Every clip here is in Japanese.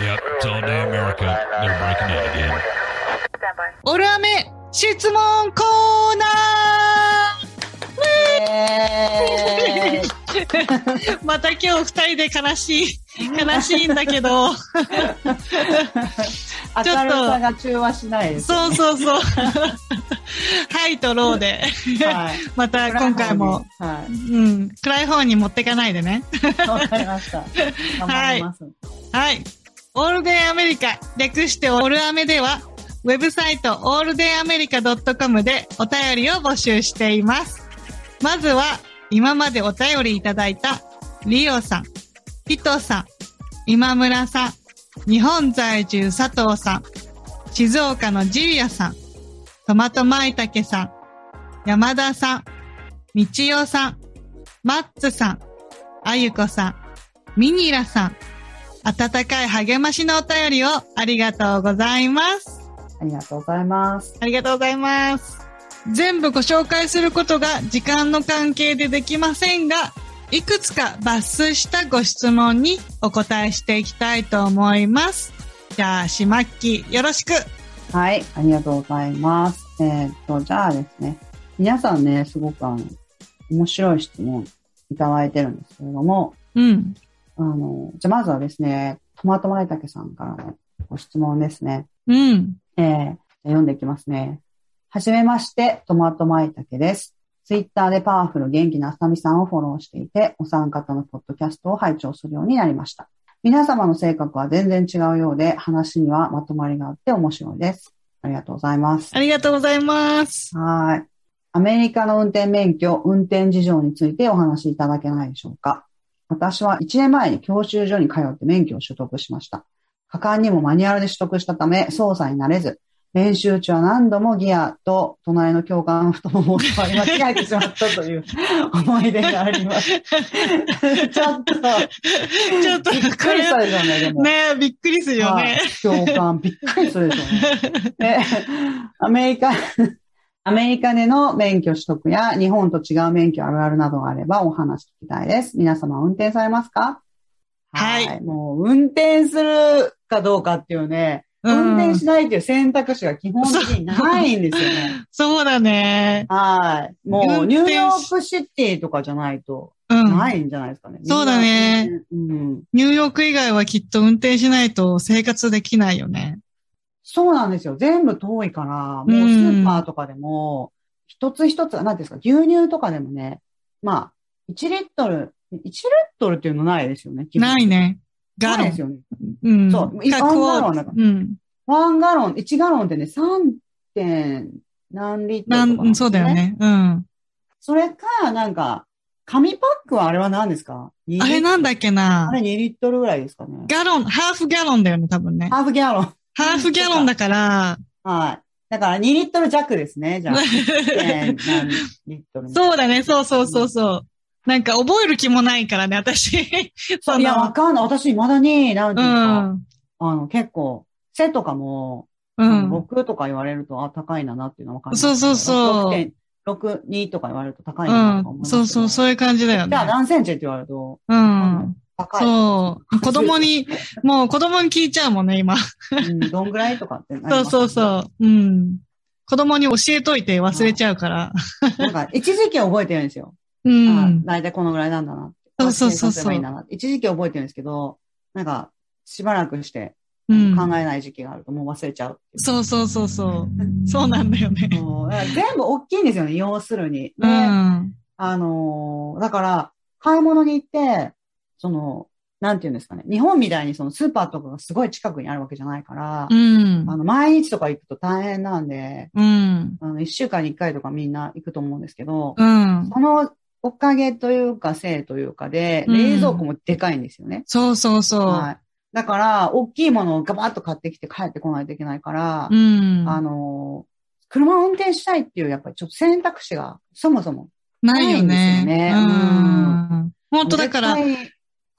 Yep, it's all day America. They're breaking in again. オルアメ質問コーナえーまた今日二人で悲しい、悲しいんだけど。明るさが中和しないです、そうそうそう。はいとローで。はい。また今回も、はい。うん、暗い方に持ってかないでね。わかりました。頑張ります。はい。オールデンアメリカ、略してオールアメでは、ウェブサイトオールデンアメリカ .com でお便りを募集しています。まずは、今までお便りいただいた、リオさん、ピトさん、今村さん、日本在住佐藤さん、静岡のジリアさん、トマトマイタケさん、山田さん、みちよさん、マッツさん、あゆこさん、ミニラさん、温かい励ましのお便りをありがとうございます。ありがとうございます。ありがとうございます。全部ご紹介することが時間の関係でできませんが、いくつか抜粋したご質問にお答えしていきたいと思います。じゃあ、しまっき、よろしく。はい。ありがとうございます。えーっと、じゃあですね。皆さんね、すごくあの、面白い質問いただいてるんですけれども、うん。あの、じゃあまずはですね、トマトマイタケさんからのご質問ですね。うん。えー、読んでいきますね。はじめまして、トマトマイタケです。ツイッターでパワフル元気なあさみさんをフォローしていて、お三方のポッドキャストを拝聴するようになりました。皆様の性格は全然違うようで、話にはまとまりがあって面白いです。ありがとうございます。ありがとうございます。はい。アメリカの運転免許、運転事情についてお話しいただけないでしょうか。私は1年前に教習所に通って免許を取得しました。果敢にもマニュアルで取得したため、操作になれず、練習中は何度もギアと隣の教官太ももを触り間違えてしまったという思い出があります。ちょっと、ちょっと、びっくりしたでしょうね、でも。ねえびっくりするよはいね。教官、びっくりするでしょうね。で、アメリカ、アメリカでの免許取得や日本と違う免許あるあるなどがあればお話聞きたいです。皆様運転されますか？はいもう運転するかどうかっていうね、うん運転しないっていう選択肢が基本的にないんですよね。そうだね。はい。もうニューヨークシティとかじゃないとうん。ないんじゃないですかね。そうだね。うん。ニューヨーク以外はきっと運転しないと生活できないよね。そうなんですよ。全部遠いから、もうスーパーとかでも、一つ一つ、なんていうんですか、牛乳とかでもね、まあ、1リットル、1リットルっていうのないですよね。ない。ね。ガロン。ないですよね。うん。そうかワンガロンだからうん。ワンガロン、1ガロンってね、3. 点何リットなルとかん、そうだよ。ね。うん。それか、なんか、紙パックはあれは何ですか？あれなんだっけあなれ2リットルぐらいですかね。ガロン、ハーフギャロンだよね、多分ね。ハーフギャロン。ハーフギャロンだから、はい。だから2リットル弱ですね、じゃあ。1. 点何リットル。そうだね、そうそうそうそう。なんか覚える気もないからね、私。そいや、わの、かんない。私、未だに、なんてういうか、ん。あの、結構、背とかも、うん。6とか言われると、あ、高いななっていうのはわかる。そうそうそう6.6 2とか言われると高いうなとか思いん。ますけどそうそう、そういう感じだよねじゃあ。何センチって言われると、うん。そう。子供に、もう子供に聞いちゃうもんね、今。うん。どんぐらいとかって そうそうそう。うん。子供に教えといて忘れちゃうから。なんか、一時期は覚えてるんですよ。うあん。大体このぐらいなんだな。そうそうそうそう一時期は覚えてるんですけど、なんか、しばらくしてうん。考えない時期があるともう忘れちゃうう。そうそうそうそう。そうなんだよね。全部大きいんですよね、要するに。うでん。あのーだから、買い物に行って、その、なんていうんですかね。日本みたいにそのスーパーとかがすごい近くにあるわけじゃないから、うん。あの、毎日とか行くと大変なんで、うん。あの、一週間に一回とかみんな行くと思うんですけど、うん。そのおかげというか、せいというかで、うん冷蔵庫もでかいんですよね。そうそうそう。はい。だから、大きいものをガバッと買ってきて帰ってこないといけないから、うん。あのー車を運転したいっていう、やっぱりちょっと選択肢がそもそもないよね。ないんですよねうん。本当だから、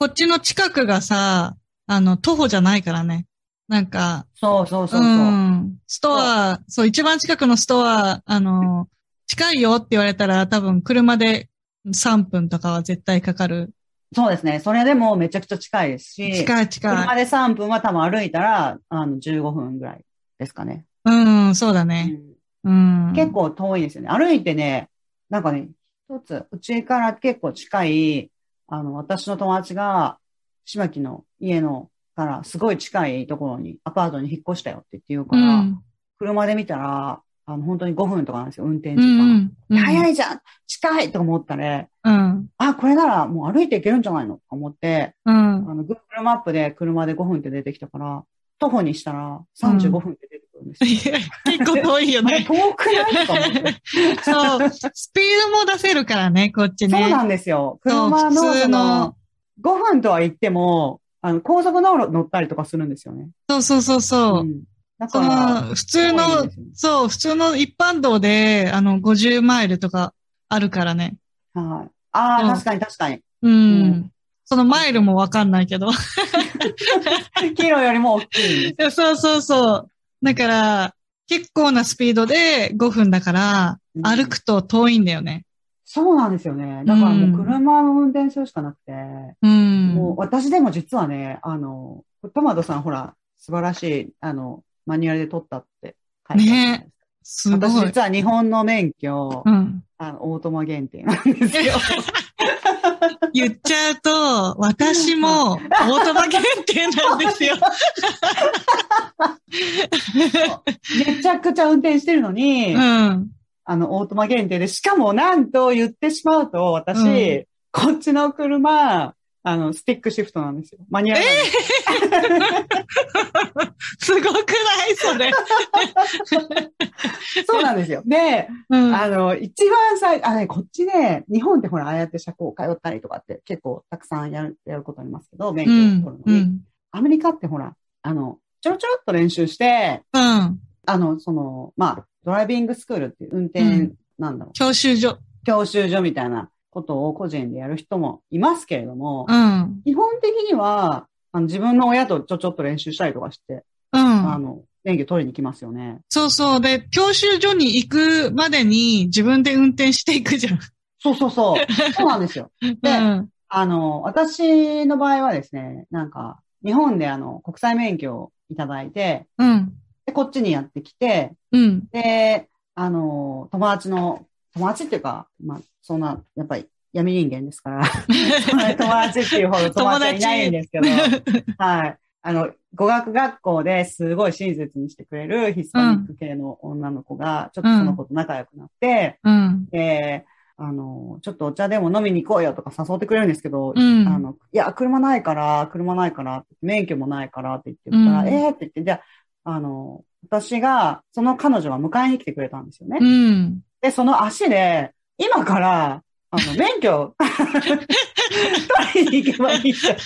こっちの近くがさ、あの、徒歩じゃないからね。なんか、そうそうそうそう。ん。ストア、そう、一番近くのストア、あの、近いよって言われたら多分車で3分とかは絶対かかるそうですね。それでもめちゃくちゃ近いですし、近い近い。車で3分は多分歩いたら、あの、15分ぐらいですかね。うん、そうだうね。んうん。結構遠いですよね。歩いてね、なんかね、一つ、うちから結構近い、あの、私の友達が、島木の家のからすごい近いところに、アパートに引っ越したよって言って言うかうら、ん。車で見たら、あの、本当に5分とかなんですよ、運転う時間。ん。うん。い。早いじゃん近いと思ったね。うん。あ、これならもう歩いていけるんじゃないのと思って、うんあ。の、Google マップで車で5分って出てきたから、徒歩にしたら35分って結構遠いよね。遠くないと思って。そう。スピードも出せるからね、こっちね。そうなんですよ。車の、普通のその、5分とは言っても、あの、高速道路乗ったりとかするんですよね。そうそうそうそう。ん。だその、普通のね、そう、普通の一般道で、あの、50マイルとかあるからね。はい。ああ、うん確かに確かに。うん。うんそのマイルもわかんないけど。キロよりも大きい。そうそうそう。だから、結構なスピードで5分だから、うん歩くと遠いんだよね。そうなんですよね。だからもう車の運転するしかなくて、うん。もう私でも実はね、あの、トマトさんほら、素晴らしい、あの、マニュアルで取ったって書いてあるじゃないですか。すごい。私実は日本の免許、うん。あの、オートマ限定なんですよ。言っちゃうと、私もオートマ限定なんですよ。めちゃくちゃ運転してるのに、うん。あの、オートマ限定で、しかもなんと言ってしまうと、私、うんこっちの車、あの、スティックシフトなんですよ。マニュアルなんです。すごくない？それ。そうなんですよ。で、うん。あの、一番最、あ、ね、こっちね、日本ってほら、ああやって車庫通ったりとかって結構たくさんやる、やることありますけど、免許うんを取るのに。うん。アメリカってほら、あの、ちょろちょろっと練習して、うん。あの、その、まあ、ドライビングスクールっていう運転、うんなんだろう、教習所。教習所みたいなことを個人でやる人もいますけれども、うん。基本的には、あの自分の親とちょちょっと練習したりとかして、うん。あの、免許取りに来ますよね。そうそう。で、教習所に行くまでに自分で運転していくじゃん。そうそうそう。そうなんですよ。でうん。あの、私の場合はですね、なんか、日本であの、国際免許をいただいて、うん。で、こっちにやってきて、うん。で、あの、友達の、友達っていうか、まあ、そんな、やっぱり闇人間ですから、友達っていうほど友達はいないんですけど、はい。あの、語学学校ですごい親切にしてくれるヒスパニック系の女の子が、ちょっとその子と仲良くなって、うん。で、あの、ちょっとお茶でも飲みに行こうよとか誘ってくれるんですけど、うんあの、いや、車ないから、車ないから、免許もないからって言って言ったら、うんえーって言って、じゃあ、あの、私が、その彼女は迎えに来てくれたんですよね。うん。で、その足で、今から、あの、免許、取りに行けばいいじゃん。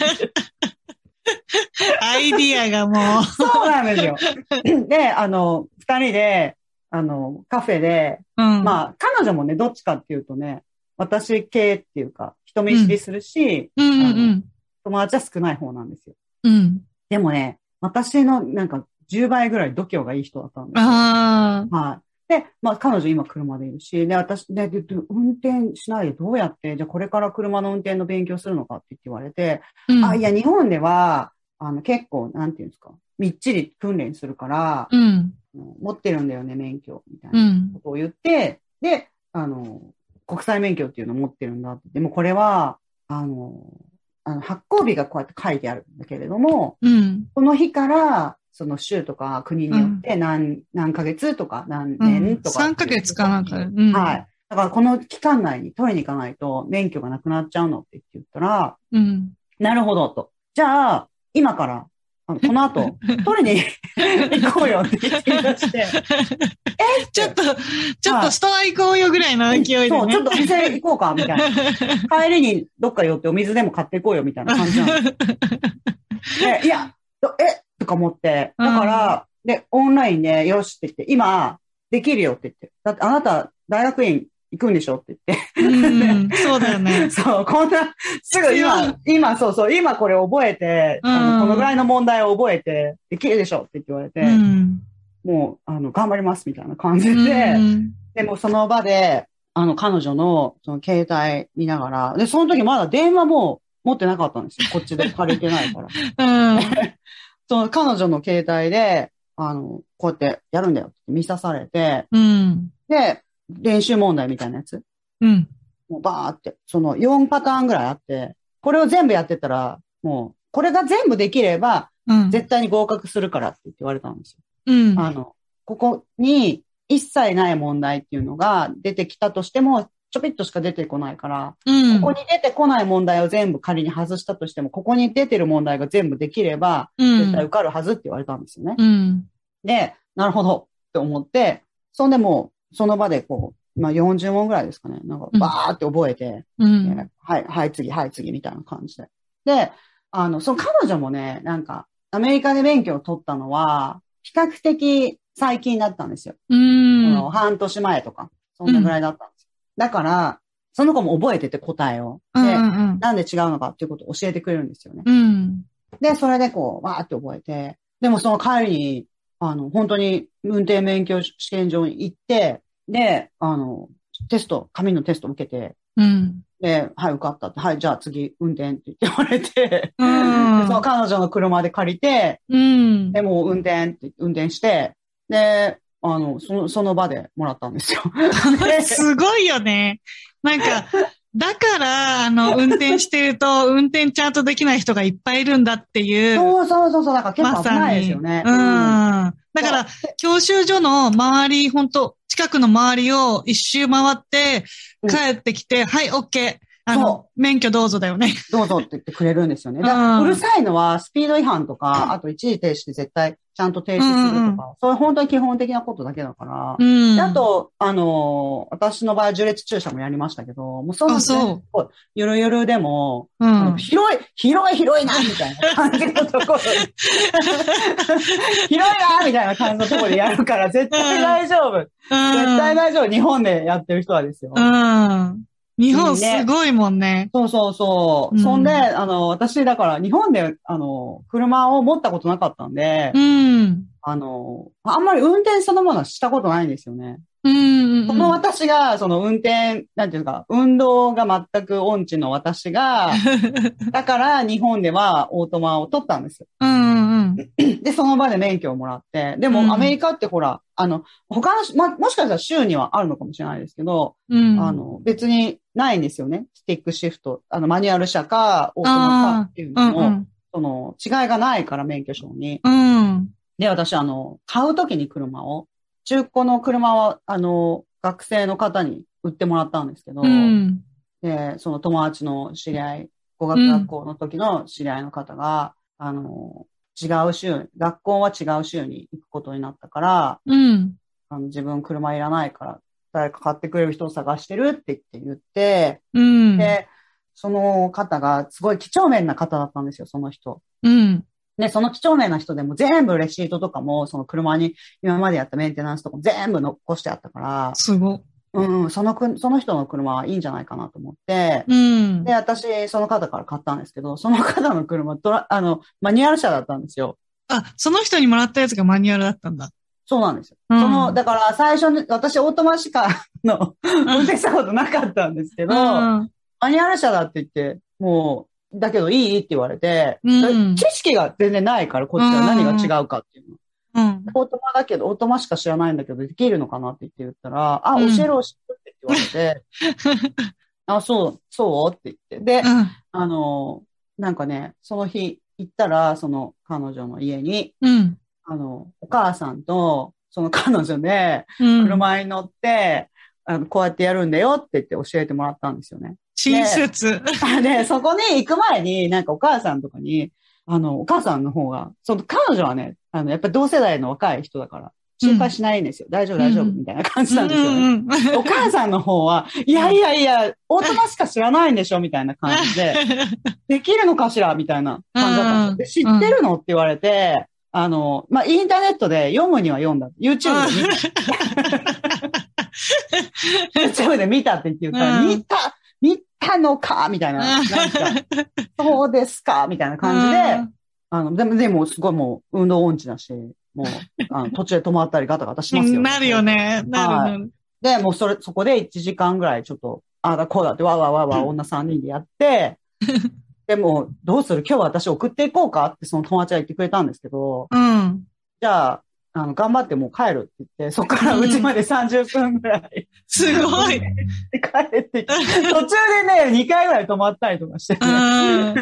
アイディアがもう。そうなんですよ。で、あの、二人で、あの、カフェで、うん。まあ、彼女もね、どっちかっていうとね、私系っていうか、人見知りするし、うんうんうん。友達は少ない方なんですよ。うん。でもね、私のなんか10倍ぐらい度胸がいい人だったんですよ。はい。で、まあ彼女今車でいるし、で、私、で、でで運転しないでどうやって、じゃあこれから車の運転の勉強するのかって言われて、うん。あ、いや、日本では、あの、結構、なんていうんですか、みっちり訓練するから、うん。持ってるんだよね、免許、みたいうなんことを言って、で、あの、国際免許っていうのを持ってるんだって。でもこれは、あの、あの発行日がこうやって書いてあるんだけれども、うん。この日から、その州とか国によって何、何ヶ月とか何年とか。3ヶ月かなんか。うん。はい。だからこの期間内に取りに行かないと免許がなくなっちゃうのって言ったら、うん。なるほどと。じゃあ、今から、あのこの後、取りに 行こうよって言っして、ちょっと、ちょっとストア行こうよぐらいの勢いでね。そう、ちょっとお店行こうか、みたいな。帰りにどっか寄ってお水でも買っていこうよ、みたいな感じなの。で、いや、どえとか思って、だから、で、オンラインで、よしって言って、今、できるよって言って。だってあなた、大学院行くんでしょって言って。うん。そうだよね。そう、こんな、すぐ今、今、そうそう、今これ覚えて、あうんのこのぐらいの問題を覚えて、できるでしょって言われて、うん。もう、あの、頑張りますみたいな感じで、うんでもその場で、あの、彼女の、その携帯見ながら、で、その時まだ電話も持ってなかったんですよ。こっちで借りてないから。うん。その彼女の携帯で、あの、こうやってやるんだよって見さされて、うん。で、練習問題みたいなやつ、うん。もうバーって、その4パターンぐらいあって、これを全部やってたら、もう、これが全部できれば、うん。絶対に合格するからって言われたんですよ。うん。あの、ここに一切ない問題っていうのが出てきたとしても、ちょぴっとしか出てこないから、うん。ここに出てこない問題を全部仮に外したとしても、ここに出てる問題が全部できれば、うん絶対受かるはずって言われたんですよね。うん。で、なるほどって思って、そんでもう、その場でこう、まあ40問ぐらいですかね。なんかうんバーって覚えて、うん。ねはい、はい、次、はい、次、みたいな感じで。で、あの、その彼女もね、なんか、アメリカで免許を取ったのは、比較的最近だったんですよ。うこん。の半年前とか、そんなぐらいだったん。だから、その子も覚えてて答えを。うん。うで、ん。なんで違うのかっていうことを教えてくれるんですよね。うん。で、それでこう、わーって覚えて、でもその帰りに、あの、本当に運転免許試験場に行って、で、あの、テスト、紙のテストを受けて、うん。で、はい、受かったって、はい、じゃあ次、運転って言われて、うんでその彼女の車で借りて、うん。で、もう運転って、運転して、で、あの、その、その場でもらったんですよ。すごいよね。なんか、だから、あの、運転してると、運転ちゃんとできない人がいっぱいいるんだっていう。そうそうそうそう、だから結構危。ないですよね。うん。うんだから、教習所の周り、本当近くの周りを一周回って、うん帰ってきて、はい、オッケー。あのそ、免許どうぞだよね。どうぞって言ってくれるんですよね。だからうんうるさいのは、スピード違反とか、あと一時停止で絶対ちゃんと停止するとか、そういう本当に基本的なことだけだから。うん。であ、と、あのー私の場合、序列駐車もやりましたけど、もうそのあそうゆるゆるでも、うん。広い、広い、広いな、みたいな感じのところで、広いな、みたいな感じのところでやるから、絶対大丈夫。絶対大丈夫。日本でやってる人はですよ。うん。日本すごいもんね。そうそうそう。うんそんで、あの、私、だから、日本で、あの、車を持ったことなかったんで、うん。あの、あんまり運転そのものはしたことないんですよね。うん。その私が、その運転、なんていうか、運動が全く音痴の私が、だから日本ではオートマを取ったんですよ。うん。うん。で、その場で免許をもらって、でうんもアメリカってほら、あの、他のし、ま、もしかしたら州にはあるのかもしれないですけど、うん。あの、別にないんですよね。スティックシフト、あの、マニュアル車か、オートマかっていううのも、ん。その、違いがないから免許証に。うん。で、私、あの、買うときに車を、中古の車は、あの、学生の方に売ってもらったんですけど、うん。で、その友達の知り合い、語学学校の時の知り合いの方が、あの、違う州、学校は違う州に行くことになったから、うん。あの自分車いらないから、誰か買ってくれる人を探してるって言って言って、うん。で、その方がすごい几帳面な方だったんですよ、その人。うん。で、その几帳面な人でも全部レシートとかも、その車に今までやったメンテナンスとかも全部残してあったから、すご。うんうん、そのく、その人の車はいいんじゃないかなと思って、うんで、。私、その方から買ったんですけど、その方の車、トラ、あの、マニュアル車だったんですよ。あ、その人にもらったやつがマニュアルだったんだ。そうなんですよ。うんその、だから最初に、私オートマしかの、運転したことなかったんですけど、うん。マニュアル車だって言って、もう、だけどいい？って言われて、うん知識が全然ないから、こっちは何が違うかっていうの。うん。オートマだけど、オートマしか知らないんだけど、できるのかなって言って言ったら、あ、うん教えろ、教えろって言われて、あ、そう、そうって言って。で、うん。あの、なんかね、その日行ったら、その彼女の家に、うん。あの、お母さんと、その彼女で、うん。車に乗って、あの、こうやってやるんだよって言って教えてもらったんですよね。親切。で、そこに行く前に、なんかお母さんとかに、あの、お母さんの方が、その彼女はね、あの、やっぱり同世代の若い人だから、心配しないんですよ。大丈夫、大丈夫、うんみたいな感じなんですよね。うんうん お母さんの方は、いやいやいや、オートマしか知らないんでしょみたいな感じで、できるのかしらみたいな感じだったんですよ。で知ってるの？って言われて、あの、まあ、インターネットで読むには読んだ。YouTube で見た。YouTube で見たって言って言ったら、うん見た見たのかみたいな。なんか、そうですかみたいな感じで、あの、でも、でも、すごいもう、運動音痴だし、もう、あの 途中で止まったりガタガタしますよ。なるよね。なるなる。で、もうそれ、そこで1時間ぐらいちょっと、ああだこうだってわーわーわーわー 女3人でやって、でも、どうする？今日私送っていこうかってその友達が言ってくれたんですけど、うん。じゃあ、あの、頑張ってもう帰るって言って、そこからうちまで30分ぐらいすごい。で帰ってきて、途中でね、2回ぐらい止まったりとかして、うん。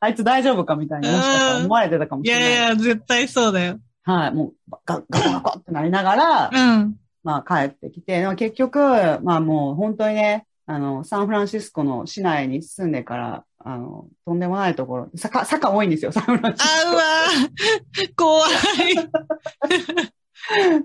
あいつ大丈夫かみたいにもしかしたら思われてたかもいしれない。やいや、絶対そうだよ。はい、もう、ガガコガコってなりながら、うん。まあ帰ってきて、でも結局、まあもう本当にね、あの、サンフランシスコの市内に住んでから、あの、とんでもないところ、坂、坂多いんですよ、サンフランシスあ、うわー 怖い。コ。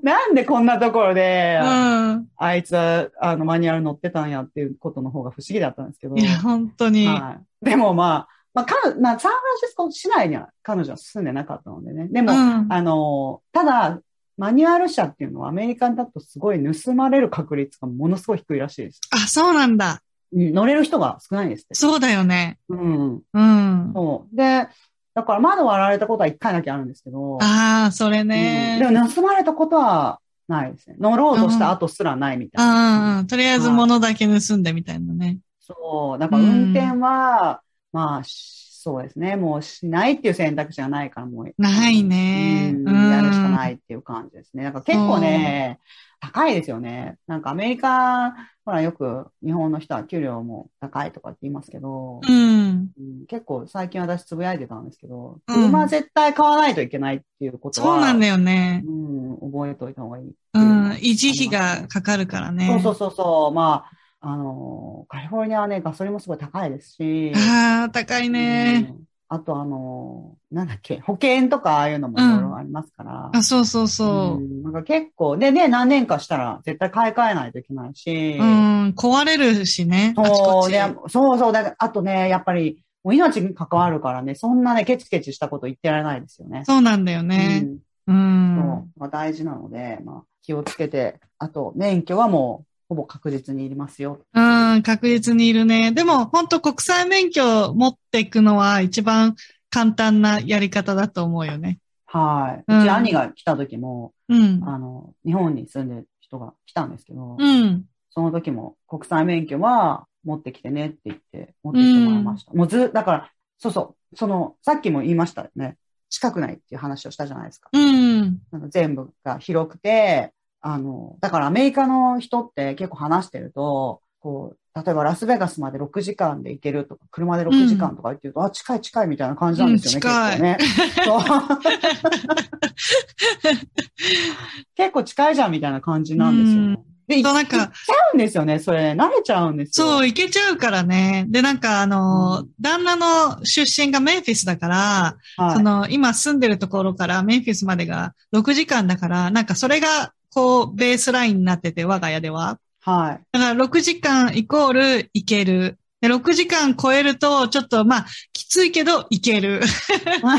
なんでこんなところで、うん。あいつは、あの、マニュアル乗ってたんやっていうことの方が不思議だったんですけど。いや、本当に。はい。でもまあ、まあ、かまあ、サンフランシスコ市内には彼女は住んでなかったのでね。でも、うん。あの、ただ、マニュアル車っていうのはアメリカだとすごい盗まれる確率がものすごい低いらしいです。あ、そうなんだ。うん乗れる人が少ないんですって。そうだよね。うん。うん。そう。で、だから窓割られたことは一回だけあるんですけど、ああ、それうんね。でも盗まれたことはないですね。乗ろうとした後すらないみたいな。うん。とりあえず物だけ盗んでみたいなね。そう。だから運転は、まあ、しそうですね。もうしないっていう選択肢がないからもう。ないねうんうんやるしかないっていう感じですね。だから結構ね、高いですよね。なんかアメリカ、ほらよく日本の人は給料も高いとかって言いますけど、うん。うん結構最近私つぶやいてたんですけど、うん車絶対買わないといけないっていうことは、そうなんだよね。うん、覚えておいた方がいいってうん。維持費がかかるからね。そうそうそうそう。まあ、あの、カリフォルニアはね、ガソリンもすごい高いですし、ああ、高いね。うんあとあの、なんだっけ、保険とかああいうのもいろいろありますから。あ、そうそうそう。んなんか結構、でね、何年かしたら絶対買い替えないといけないし。うん、壊れるしね。あちこち。そうで、そうそう。だあとね、やっぱり、もう命に関わるからね、そんなね、ケチケチしたこと言ってられないですよね。そうなんだよね。ううん。ん。そう。まあ、大事なので、まあ、気をつけて、あと、免許はもう、ほぼ確実にいりますよ。うん、確実にいるね。でも、本当国際免許持っていくのは一番簡単なやり方だと思うよね。はい。うんうち兄が来た時も、うん。あの、日本に住んでる人が来たんですけど、うん。その時も国際免許は持ってきてねって言って、持ってきてもらいました。もうず、だから、そうそう、その、さっきも言いましたよね。近くないっていう話をしたじゃないですか。うん。なんか全部が広くて、あの、だからアメリカの人って結構話してると、こう、例えばラスベガスまで6時間で行けるとか、車で6時間とか言ってると、あ、近い近いみたいな感じなんですよね、うん結構ね。結構近いじゃんみたいな感じなんですよ。うんで、行っそうなんか行っちゃうんですよね、それ。慣れちゃうんですよ。そう、行けちゃうからね。で、なんかあの、うん旦那の出身がメンフィスだから、はいその、今住んでるところからメンフィスまでが6時間だから、なんかそれが、こう、ベースラインになってて、我が家では。はい。だから6時間イコール行ける。で、6時間超えると、ちょっと、まあ、きついけど、行ける。だか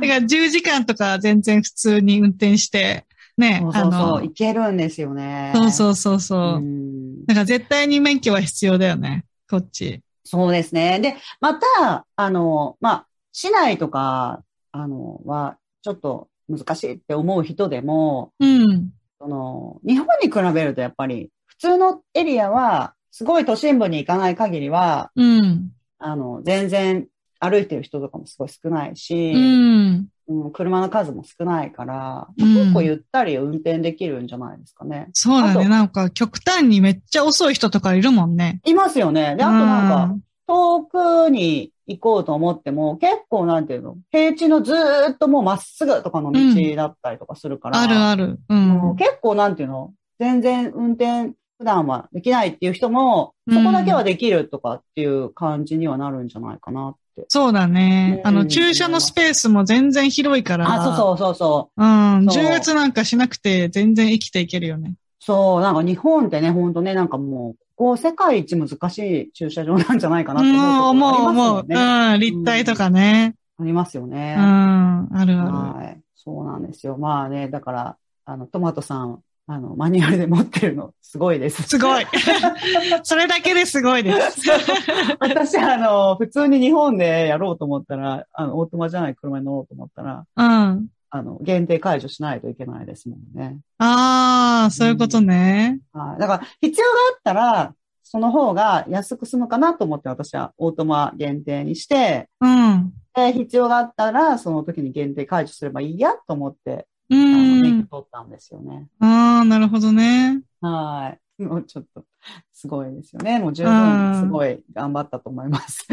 ら10時間とか全然普通に運転して、ね、そうそうそう、あのい、けるんですよね。そうそうそうそう。うんだから絶対に免許は必要だよね、こっち。そうですね。で、また、あの、まあ、市内とか、あの、は、ちょっと難しいって思う人でも、うん。その、日本に比べるとやっぱり、普通のエリアは、すごい都心部に行かない限りは、うん。あの、全然歩いてる人とかもすごい少ないし、うん。うん車の数も少ないから、うん結構ゆったり運転できるんじゃないですかね。そうだね。なんか極端にめっちゃ遅い人とかいるもんね。いますよね。で、あとなんか、遠くに行こうと思っても、結構なんていうの、平地のずーっともうまっすぐとかの道だったりとかするから、あるある。う。ん結構なんていうの、全然運転普段はできないっていう人も、うんそこだけはできるとかっていう感じにはなるんじゃないかなって。そうだね。うんあの、駐車のスペースも全然広いから。あ、そうそうそうそう。う。うん。重圧なんかしなくて全然生きていけるよね。そう、なんか日本ってね、ほんとね、なんかもう、ここ世界一難しい駐車場なんじゃないかなってうん、思うとあります思う。よね。うん。立体とかね。ありますよねうん。。あるある。はい。そうなんですよ。まあね、だから、あの、トマトさん、あの、マニュアルで持ってるの、すごいです。すごい。それだけですごいです。私、あの、普通に日本でやろうと思ったら、あの、オートマじゃない車に乗ろうと思ったら、うん。あの、限定解除しないといけないですもんね。ああ、そういうことね。はい。だから、必要があったら、その方が安く済むかなと思って私はオートマ限定にして、うん。で、必要があったら、その時に限定解除すればいいやと思って、うあの、免ん許。取ったんですよね。ああ、なるほどね。はい。もうちょっと、すごいですよね。もう十うん分、すごい頑張ったと思 います。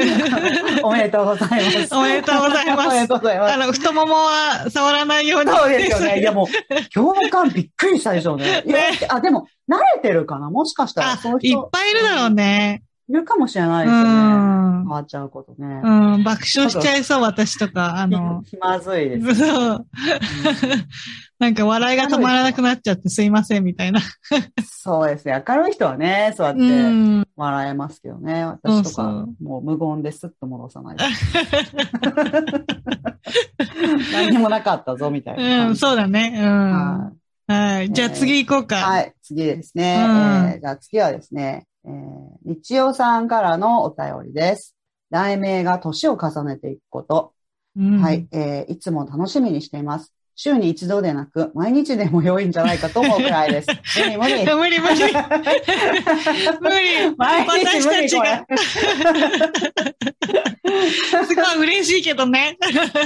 おめでとうございます。おめでとうございますおめでとうございますあ。の、太ももは触らないように。そうですよね。いやもう、共感びっくりしたでしょうね。ねあ、でも、慣れてるかな？もしかしたら、あその、いっ人、ぱいいるだろうね。いるかもしれないでうすよね。ん。変わっちゃうことね。うん、爆笑しちゃいそう、私とか。あの、気まずいです。そう。なんか笑いが止まらなくなっちゃってすいません、みたいな。そうですね。明るい人はね、そうやっうてん。笑えますけどね。私とかもう無言ですっと戻さない。何にもなかったぞ、みたいなうん。そうだね。うん。ははい。じゃあ次行こうか。はい、次ですね。じゃあ次はですね、えー、日曜さんからのお便りです。題名が年を重ねていくこと。うんはい、。えーいつも楽しみにしています。週に一度でなく、毎日でも良いんじゃないかと思うくらいです。無理無理。無理無理。無理。毎日無理私たちが、すごい嬉しいけどね。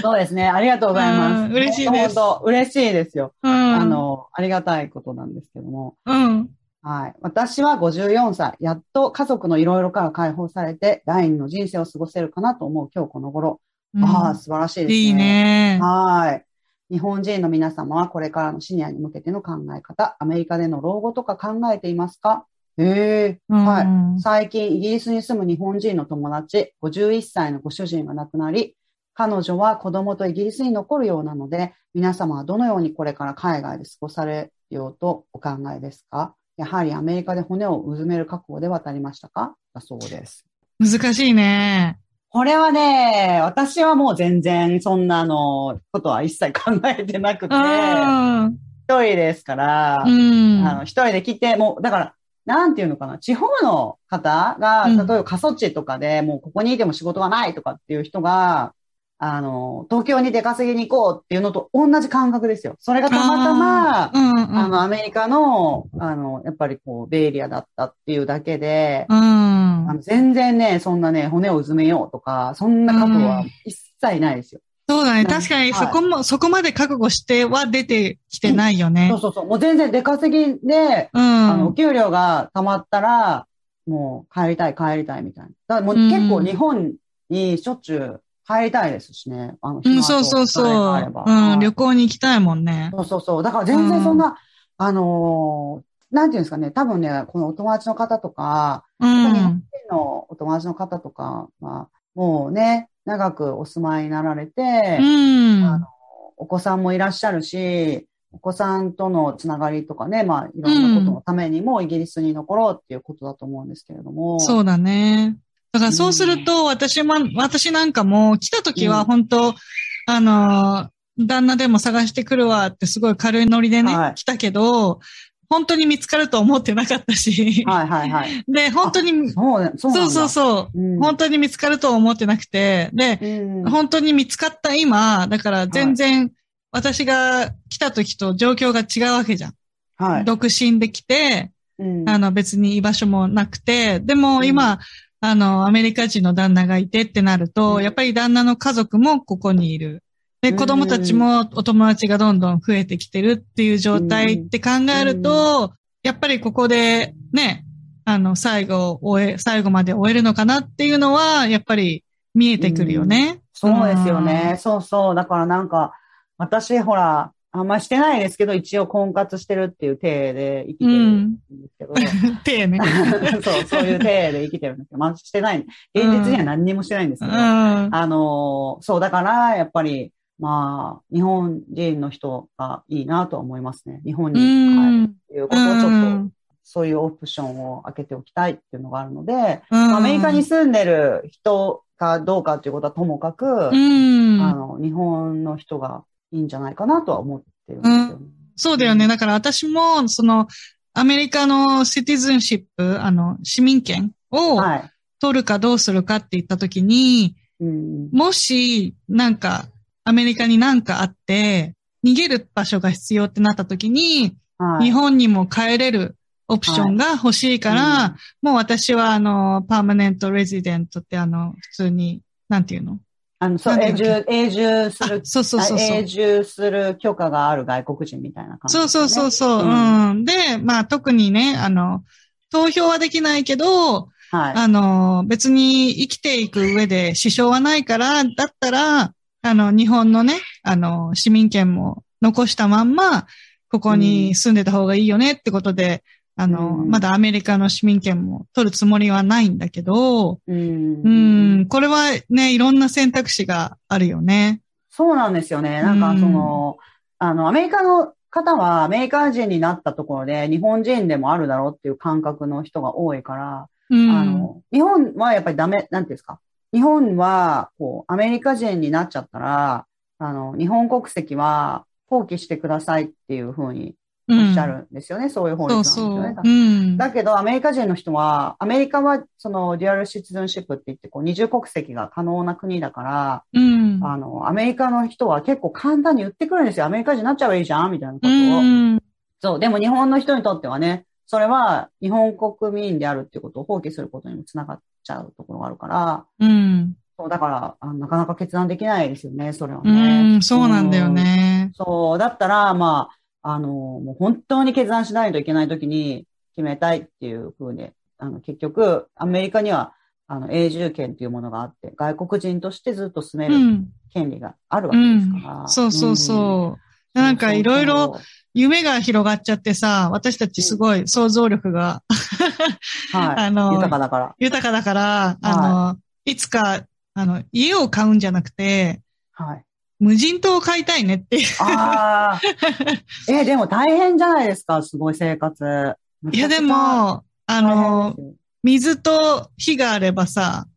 そうですね。ありがとうございます。うん嬉しいです本当嬉しいですよ。うん。あ、の、ありがたいことなんですけども。うん。はい。私は54歳。やっと家族のいろいろから解放されて、第二の人生を過ごせるかなと思う今日この頃。うんああ、素晴らしいですね。いいね。はい。日本人の皆様はこれからのシニアに向けての考え方、アメリカでの老後とか考えていますか？ええはい。い。最近、イギリスに住む日本人の友達、51歳のご主人が亡くなり、彼女は子供とイギリスに残るようなので、皆様はどのようにこれから海外で過ごされようとお考えですか？やはりアメリカで骨をうずめる覚悟で渡りましたか？だそうです。難しいね。これはね、私はもう全然そんなのことは一切考えてなくて、うん。一人ですから、うん。あの、一人で来て、もう、だから、なんていうのかな、地方の方が、うん例えば過疎地とかで、もうここにいても仕事がないとかっていう人が、あの、東京に出稼ぎに行こうっていうのと同じ感覚ですよ。それがたまたま、うんうん。あの、アメリカの、あの、やっぱりこう、ベイエリアだったっていうだけで、うんあ。の全然ね、そんなね、骨をうずめようとか、そんな覚悟は一切ないですよ。そうだね。うん確かに、はいそこも、そこまで覚悟しては出てきてないよねそう。そうそう。もう全然出稼ぎで、うん。あの、お給料が溜まったら、もう帰りたい帰りたいみたいな。だからもううん結構日本にしょっちゅう帰りたいですしね。あの、うん、そうそうそう。ばうん、旅はい行に行きたいもんね。そうそうそう。だから全然そんな、あのーなんていうんですかね。多分ね、このお友達の方とか、うん。日本人のお友達の方とかは、もうね、長くお住まいになられて、うん。あのお子さんもいらっしゃるし、お子さんとのつながりとかね、まあ、いろんなことのためにもイギリスに残ろうっていうことだと思うんですけれども。そうだね。だからそうすると、私も、私なんかも来た時はうん。本当、あの、旦那でも探してくるわってすごい軽いノリでね、はい。来たけど、本当に見つかると思ってなかったし、はいはいはい。で、本当に、そうね、そう。そうそうそう、うん。本当に見つかるとは思ってなくて、で、うん本当に見つかった今、だから全然、私が来た時と状況が違うわけじゃん。はい。独身で来て、うん。あの別に居場所もなくて、でもうん。今、あの、アメリカ人の旦那がいてってなると、うんやっぱり旦那の家族もここにいる。で、うん子供たちもお友達がどんどん増えてきてるっていう状態って考えると、やっぱりここでね、あの、最後を終え、最後まで終えるのかなっていうのは、やっぱり見えてくるよね。そうですよね。そうそう。だからなんか、私ほら、あんましてないですけど、一応婚活してるっていう体で生きてるんですけど、手ね。そう、そういう体で生きてるんですけど、まあしてない。現実には何にもしてないんですうけど、ん。あのーそう、だから、やっぱり、まあ、日本人の人がいいなとは思いますね。日本にう帰るん。っていうことをちょっと、うんそういうオプションを開けておきたいっていうのがあるので、うんアメリカに住んでる人かどうかっていうことはともかく、うん。あの、日本の人がいいんじゃないかなとは思ってるんですよね。そうだよね。だから私も、その、アメリカのシティズンシップ、あの、市民権をはい。取るかどうするかって言ったときに、うん。もし、なんか、アメリカになんかあって、逃げる場所が必要ってなったときに、はい。日本にも帰れるオプションが欲しいから、もう私はあの、パーマネントレジデントってあの、普通に、なんていうの？あの、そう、永住、永住すある、そうそうそうそう永。住する許可がある外国人みたいな感じ、そうそうそうそう、うんうん。で、まあ特にね、あの、投票はできないけど、はい。あの、別に生きていく上で支障はないから、だったら、あの、日本のね、あの、市民権も残したまんま、ここに住んでた方がいいよねってことで、あの、うんまだアメリカの市民権も取るつもりはないんだけど、うんうん、これはね、いろんな選択肢があるよね。そうなんですよね。なんか、その、あの、アメリカの方はアメリカ人になったところで日本人でもあるだろうっていう感覚の人が多いから、うん。あの、日本はやっぱりダメ、なんていうんですか？日本は、こう、アメリカ人になっちゃったら、あの、日本国籍は放棄してくださいっていうふうにおっしゃるんですよね。そういう法律なんですよね。そう。うん。だけど、アメリカ人の人は、アメリカは、その、デュアルシティズンシップって言って、こう、二重国籍が可能な国だから、うん。あの、アメリカの人は結構簡単に言ってくるんですよ。アメリカ人になっちゃえばいいじゃんみたいなことうを。ん。そう。でも日本の人にとってはね、それは日本国民であるっていうことを放棄することにもつながっちゃうところがあるから、うん。そう、だから、なかなか決断できないですよね、それはうね。ん、そうなんだよね。そう、だったら、まあ、あの、もう本当に決断しないといけないときに決めたいっていうふうに、あの、結局、アメリカには、あの、永住権っていうものがあって、外国人としてずっと住めるうん。権利があるわうけですんから。。そうそうそう。うんなんかいろいろそうそう夢が広がっちゃってさ、私たちすごい想像力が、そうはい。あの豊かだから。豊かだから、あの、いつか、あの、家を買うんじゃなくて、はい。無人島を買いたいねって。ああ。え、でも大変じゃないですか、すごい生活。いやでも、ああの、水と火があればさ、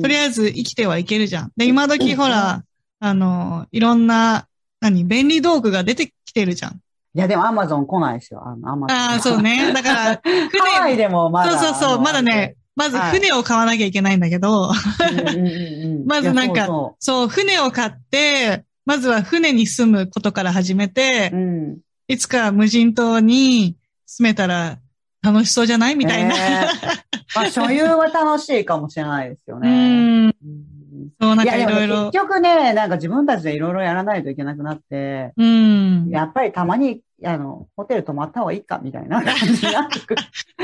とりああえず生きてはいけるじゃん。で、今時ほら、あの、いろんな、何、便利道具が出てきてるじゃん。いや、でもアマゾン来ないですよ。あの、アマゾン。ああ、そう。ね。だから、ハワイ船、でもまだ。そうそうそう、まだね、、まずはい船を買わなきゃいけないんだけど、まずなんかそそう、船を買って、まずは船に住むことから始めてう、うん。いつか無人島に住めたら楽しそうじゃない？みたいな。ねまあ、所有は楽しいかもしれないですようね。ん。うんそう、なんかいろいろ結。局ね、なんか自分たちでいろいろやらないといけなくなって、うん。やっぱりたまに、あの、ホテル泊まった方がいいか、みたいな 感じになってくる。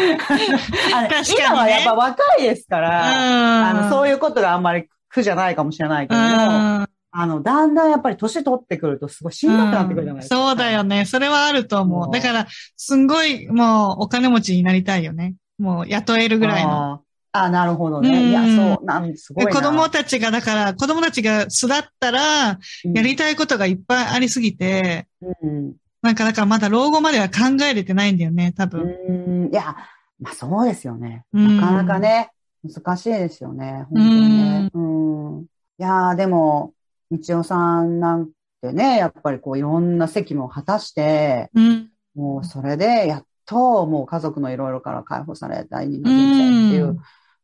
あのね今はやっぱ若いですから、あの、そういいうことがあんまり苦じゃないかもしれないけうども、ん。あの、だんだんやっぱり年取ってくるとすごいしんどくなってくるじゃないですか。そうだよね。それはあると思う。だから、すんごい、もう、お金持ちになりたいよね。もう、雇えるぐらいの。あなるほどね。うんいや、そう、なん、すごいな。子供たちが、だから、子供たちが巣立ったら、うんやりたいことがいっぱいありすぎて、うん。なんか、だからまだ老後までは考えれてないんだよね、多分。うん。いや、まあそうですよね。うんなかなかね、難しいですよね。本当にね。うん。いやーでも、道夫さんなんてね、やっぱりこういろんな責務を果たして、うん。もうそれでやっともう家族のいろいろから解放され第二の人生っていう、うん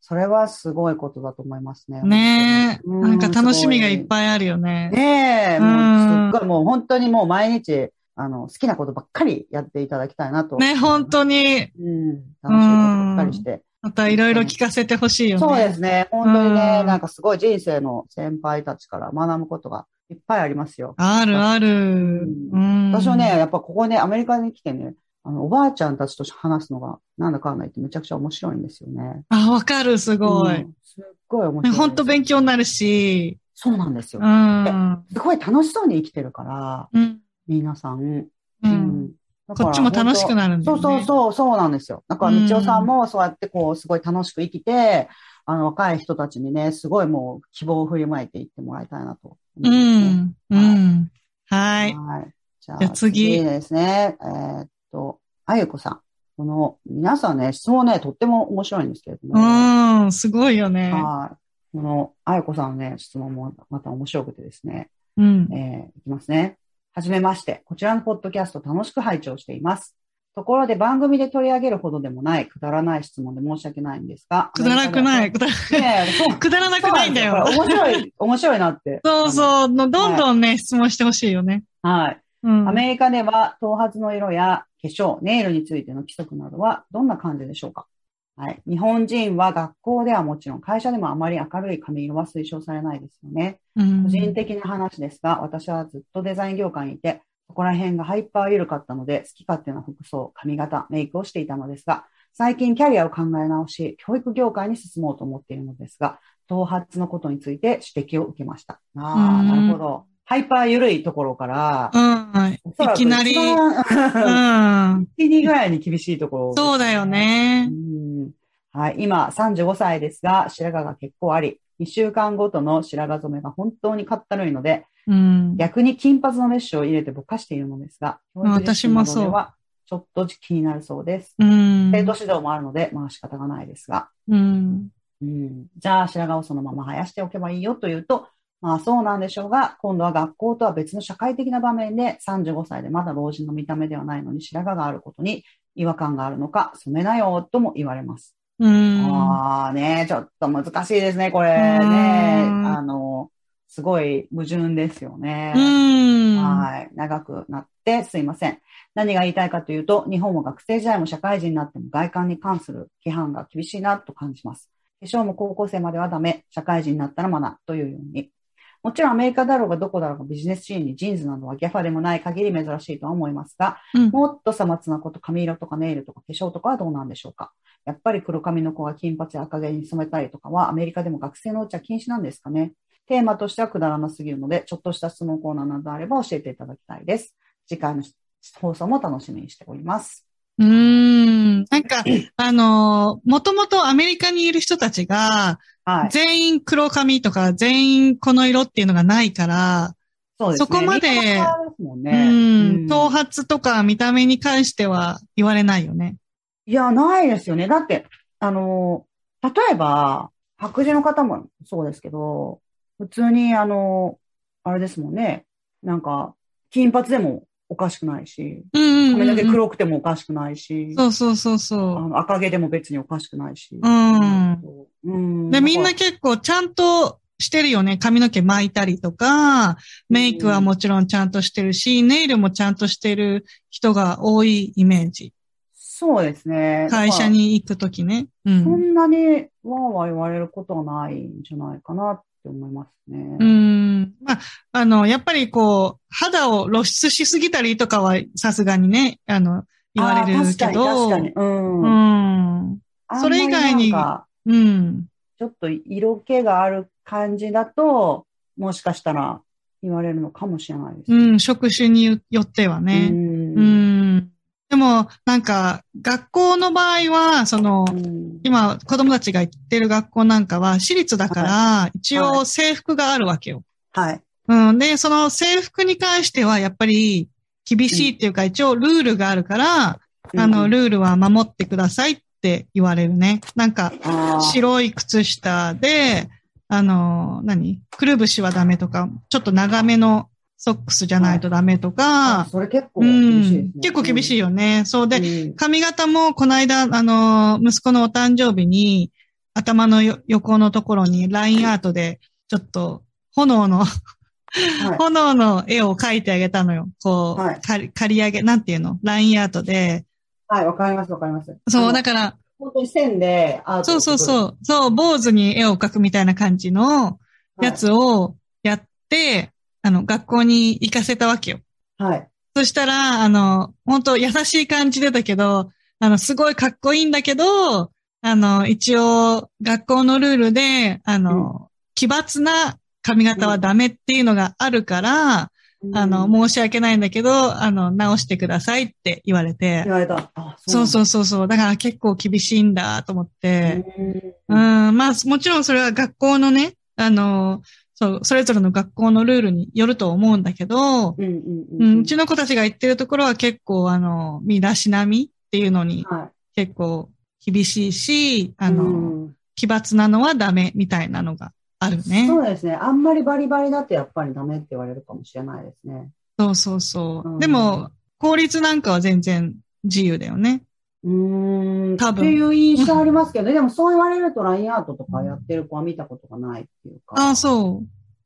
それはすごいことだと思いますね。ねえ。うんなんか楽しみがいっい。ぱいあるよね。ねえ、うんもうすっごいもう本当にもう毎日、あの、好きなことばっかりやっていただきたいなと。ね、本当に、うん。楽しいことばっかりして。またいろいろ聞かせてほしいよね。そうですね。本当にね、うんなんかすごい人生の先輩たちから学ぶことがいっぱいありますよ。あるある。うん。私はね、やっぱここね、アメリカに来てね、あの、おばあちゃんたちと話すのが、なんだかんだ言ってめちゃくちゃ面白いんですよね。あ、わかる、すごい。うんすっごい面白い。本当勉強になるし、そうなんですよう。ん。すごい楽しそうに生きてるから、うん。皆さん。う。うんだからこっちも楽しくなるんだそうよね。そうそう、そうなんですよ。だから、うん道夫さんもそうやってこう、すごい楽しく生きて、あの、若い人たちにね、すごいもう希望を振りまいていってもらいたいなと思う。ん。うん。はい。はい。じゃあ、じゃあ次ですね。えーっと、あゆこさん。この、皆さんね、質問ね、とっても面白いんですけれども。うん、すごいよね。はい。この、あゆこさんのね、質問もまた面白くてですね。うん。えーいきますね。はじめまして。こちらのポッドキャスト楽しく拝聴しています。ところで番組で取り上げるほどでもない、くだらない質問で申し訳ないんですが。くだらくない。くだらねえそうくだらなくないんだよ。面白い、面白いなって。そうそう。のどんどんね、質問してほしいよね。はい。うん。アメリカでは頭髪の色や粧、ネイルについての規則などはどんな感じでしょうか？はい。日本人は学校ではもちろん会社でもあまり明るい髪色は推奨されないですよね。うん個人的な話ですが、私はずっとデザイン業界にいて、そこら辺がハイパー緩かったので、好き勝手な服装、髪型、メイクをしていたのですが、最近キャリアを考え直し、教育業界に進もうと思っているのですが、頭髪のことについて指摘を受けました。ああ、うんなるほど。ハイパー緩いところから、うん。いきなり、一う番ん。1、2ぐらいに厳しいところ、そうだよ。ね。うんはい、今35歳ですが、白髪が結構あり、2週間ごとの白髪染めが本当にかったるいので、うん。逆に金髪のメッシュを入れてぼかしているのですが、教育実習などではちょっと気になるそうです。うん。生徒指導もあるので、まあ仕方がないですが、うん。うん、じゃあ白髪をそのまま生やしておけばいいよというと、まあそうなんでしょうが、今度は学校とは別の社会的な場面で35歳でまだ老人の見た目ではないのに白髪があることに違和感があるのか、染めなよとも言われます。うん。ああね、ちょっと難しいですね、これうんね。あの、すごい矛盾ですよね。うん。はい。長くなってすいません。何が言いたいかというと、日本は学生時代も社会人になっても外観に関する規範が厳しいなと感じます。化粧も高校生まではダメ、社会人になったらマナというように。もちろんアメリカだろうがどこだろうがビジネスシーンにジーンズなどはギャファでもない限り珍しいとは思いますが、うんもっとさまつなこと、髪色とかネイルとか化粧とかはどうなんでしょうか？やっぱり黒髪の子が金髪や赤毛に染めたりとかはアメリカでも学生のうちは禁止なんですかねテーマとしてはくだらなすぎるので、ちょっとした質問コーナーなどあれば教えていただきたいです。次回の放送も楽しみにしております。うーん。なんか、あのー、もともとアメリカにいる人たちが、はい。全員黒髪とか、全員この色っていうのがないから、そね。そこまで頭髪とか見た目に関しては言われないよね。いや、ないですよね。だって、あの、例えば、白人の方もそうですけど、普通に、あの、あれですもんね。なんか、金髪でもおかしくないし、髪の毛黒くてもおかしくないし、そうそうそうあその赤毛でも別におかしくないし。うん。で、みんな結構ちゃんとしてるよね。髪の毛巻いたりとか、メイクはもちろんちゃんとしてるし、ネイルもちゃんとしてる人が多いイメージ。そうですね。会社に行くときね。そん。んなにわーわー言われることはないんじゃないかなって思いますね。うん。まあ、あの、やっぱりこう、肌を露出しすぎたりとかはさすがにね、あの、言われるあー確かに、けど。確かに。うん。うん。それ以外にうん。ちょっと色気がある感じだと、もしかしたら言われるのかもしれないですね。うん、職種によってはね。うんうん。でも、なんか、学校の場合は、その、うん今、子供たちが行ってる学校なんかは、私立だから、一は応制服があるわけよ。はい。うん。で、その制服に関しては、やっぱり、厳しいっていうか、一応ルールがあるから、あの、ルールは守ってくださいって言われるね。なんか、白い靴下で、あの、何？くるぶしはダメとか、ちょっと長めのソックスじゃないとダメとあか、それ結構う厳しいねん。。結構厳しいよね。そうで、で、髪型もこの間、あの、息子のお誕生日に、頭のよ横のところにラインアートで、ちょっと、炎の、はい 炎の絵を描いてあげたのよ。こう、はい刈り上げ、なんていうの？ラインアートで。はい、わかります、わかります。そう、だだから、本当に線でアートそうそうう。そう、そう、坊主に絵を描くみたいな感じのやつをやって、あの、学校に行かせたわけよ。はい。そしたら、あの、本当優しい感じでだけど、あの、すごいかっこいいんだけど、あの、一応、学校のルールで、あの、奇抜な髪型はダメっていうのがあるから、あの、申し訳ないんだけど、あの、直してくださいって言われて言。われた。あそうそううそうそう。だから結構厳しいんだと思って。ううんん、まあ、もちろんそれは学校のね、あの、そう、それぞれの学校のルールによると思うんだけど、うんうんう、うんん。うちの子たちが行ってるところは結構、あの、身だしなみっていうのには結構厳しいし、い。あの、うん奇抜なのはダメみたいなのがあるね。そうですね。あんまりバリバリだとやっぱりダメって言われるかもしれないですね。そうそうそう。うんでも、公立なんかは全然自由だよね。うーん。多分っていう印象ありますけど、でもそう言われると LINE アートとかやってる子は見たことがないっていうか。ああ、そ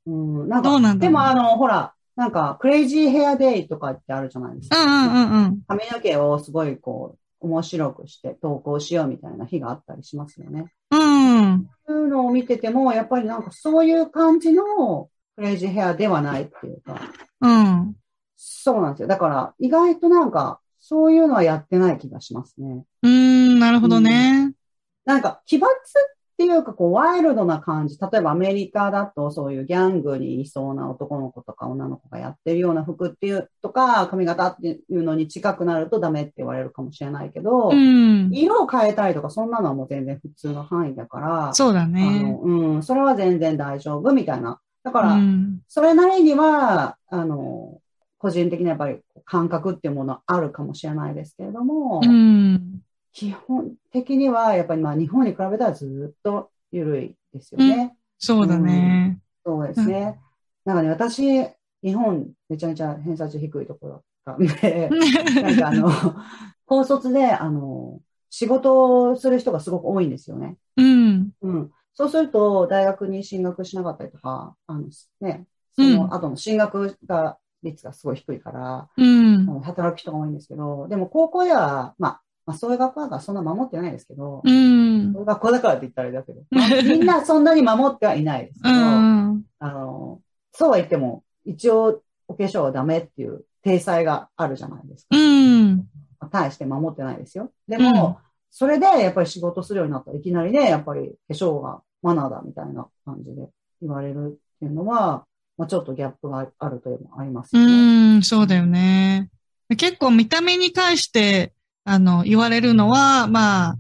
うん。なんか、どうなんだでもあの、ほら、なんか、クレイジーヘアデイとかってあるじゃないですか。うんうんうんうん。髪の毛をすごいこう、面白くして投稿しようみたいな日があったりしますよね。うん。そういうのを見てても、やっぱりなんかそういう感じのクレイジーヘアではないっていうか、うん。そうなんですよ。だから、意外となんか、そういうのはやってない気がしますね。うーん、なるほどね。なんか、奇抜っていうか、こう、ワイルドな感じ。例えばアメリカだと、そういうギャングにいそうな男の子とか女の子がやってるような服っていう、とか、髪型っていうのに近くなるとダメって言われるかもしれないけど、うん。色を変えたりとか、そんなのはもう全然普通の範囲だから、そうだあね。の、うん、それは全然大丈夫みたいな。だかうら、ん。それなりには、あの、個人的にやっぱり感覚っていうものはあるかもしれないですけれども、うん。基本的にはやっぱりまあ日本に比べたらずっと緩いですよね。そうだね。そうですね。なんかね、私、日本めちゃめちゃ偏差値低いところだったんで、なんかあの、高卒で、あの、仕事をする人がすごく多いんですよね。うん。うん。そうすると、大学に進学しなかったりとか、あの、ね、その後の進学が、率がすごい低いから、うん。働く人が多いんですけど、でも高校では、まあ、まあ、そういう学校だからそんな守ってないですけど、うんそういう学校だからって言ったらあれだけど、まあみんなそんなに守ってはいないですけうど、ん。あの、そうは言っても、一応お化粧はダメっていう体裁があるじゃないですか。うん。対して守ってないですよ。でも、それでやっぱり仕事するようになったらいきなりね、やっぱり化粧がマナーだみたいな感じで言われるっていうのは、まあ、ちょっとギャップがあるというのもありますね。ん、そうだよね。結構見た目に関して、あの、言われるのは、まあ、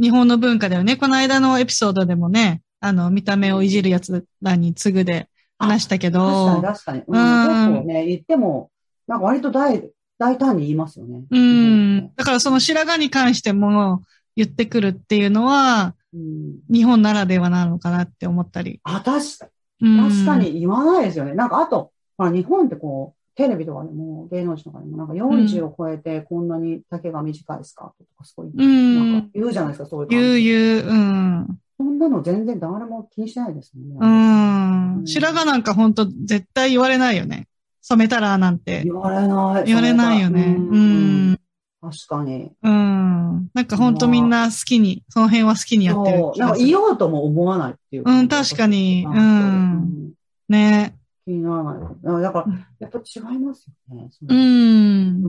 日本の文化だよね。この間のエピソードでもね、あの、見た目をいじるやつらに次ぐで話したけ確かにど、確かに。うん、うん結構ね、言っても、なんか割と大、大胆に言いますよね。うん。だからその白髪に関しても言ってくるっていうのは、うん。日本ならではなのかなって思ったり。あ、確かうん確か。に言わないですよね。なんかあと、ほら、日本ってこう、テレビとかでも、芸能人とかでも、なんか40を超えてこんなに丈が短いスカートとかすごい、うんなんか言うじゃないですか、そういう感じ。言う言う、うん。そんなの全然誰も気にしないですもんね。うん。白髪なんか本当絶対言われないよね。染めたらなんて言われない。言われないよね。ううんん。確かに。うん。なんか本当みんな好きに、その辺は好きにやってるそう。なんか。言おうとも思わないっていううん確かにうんうんね。気にならない。だからうん、やっぱ違いますよね。そうん。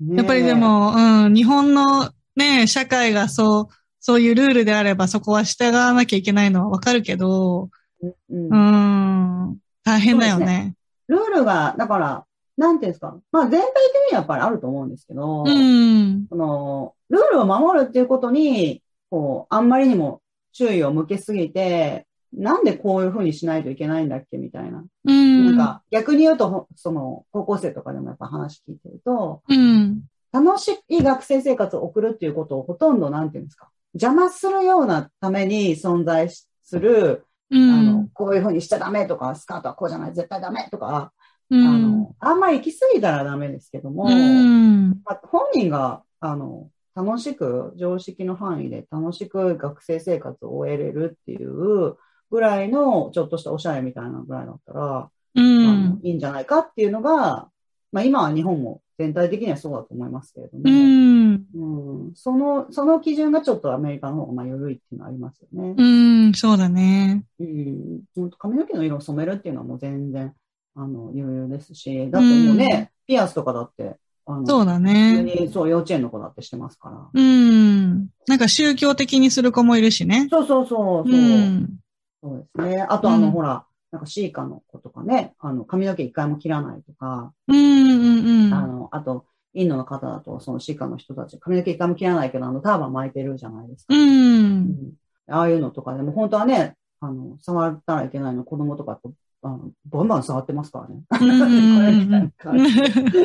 ねやっぱりでも、うん、日本のね、社会がそう、そういうルールであればそこは従わなきゃいけないのはわかるけど、うんうん、大変だよね。ルールが、だから、なんていうんですか。まあ全体的にはやっぱりあると思うんですけど、うん。その、ルールを守るっていうことに、こう、あんまりにも注意を向けすぎて、なんでこういうふうにしないといけないんだっけみたいな。うん。なんか、逆に言うと、ほその、高校生とかでもやっぱ話聞いてると、うん。楽しい学生生活を送るっていうことをほとんど、なんていうんですか、邪魔するようなために存在しする、うあのん。、こういうふうにしちゃダメとか、スカートはこうじゃない、絶対ダメとか、あうん。の、あんまり行き過ぎたらダメですけども、うん。まあ、本人が、あの、楽しく、常識の範囲で楽しく学生生活を終えれるっていうぐらいの、ちょっとしたおしゃれみたいなぐらいだったら、うん。いいんじゃないかっていうのが、まあ今は日本も全体的にはそうだと思いますけれども、うん。うんその、その基準がちょっとアメリカの方がまあ緩いっていうのはありますよね。うん。そうだね。うん、髪の毛の色を染めるっていうのはもう全然、あの、余裕ですし、だってもうね、ピアスとかだって、あの、そうだね。に、そう、幼稚園の子だってしてますから。うん。なんか宗教的にする子もいるしね。そうそうそう、うそう、ん。そうですね。あとあの、うんほら、なんかシーカの子とかね、あの、髪の毛一回も切らないとか、うん。うん。あの、あと、インドの方だと、そのシーカの人たち、髪の毛一回も切らないけど、あの、ターバン巻いてるじゃないですか。う。うんああいうのとかでも、本当はね、あの、触ったらいけないの、子供とかと、あの、バンバン触ってますからね。うん これみ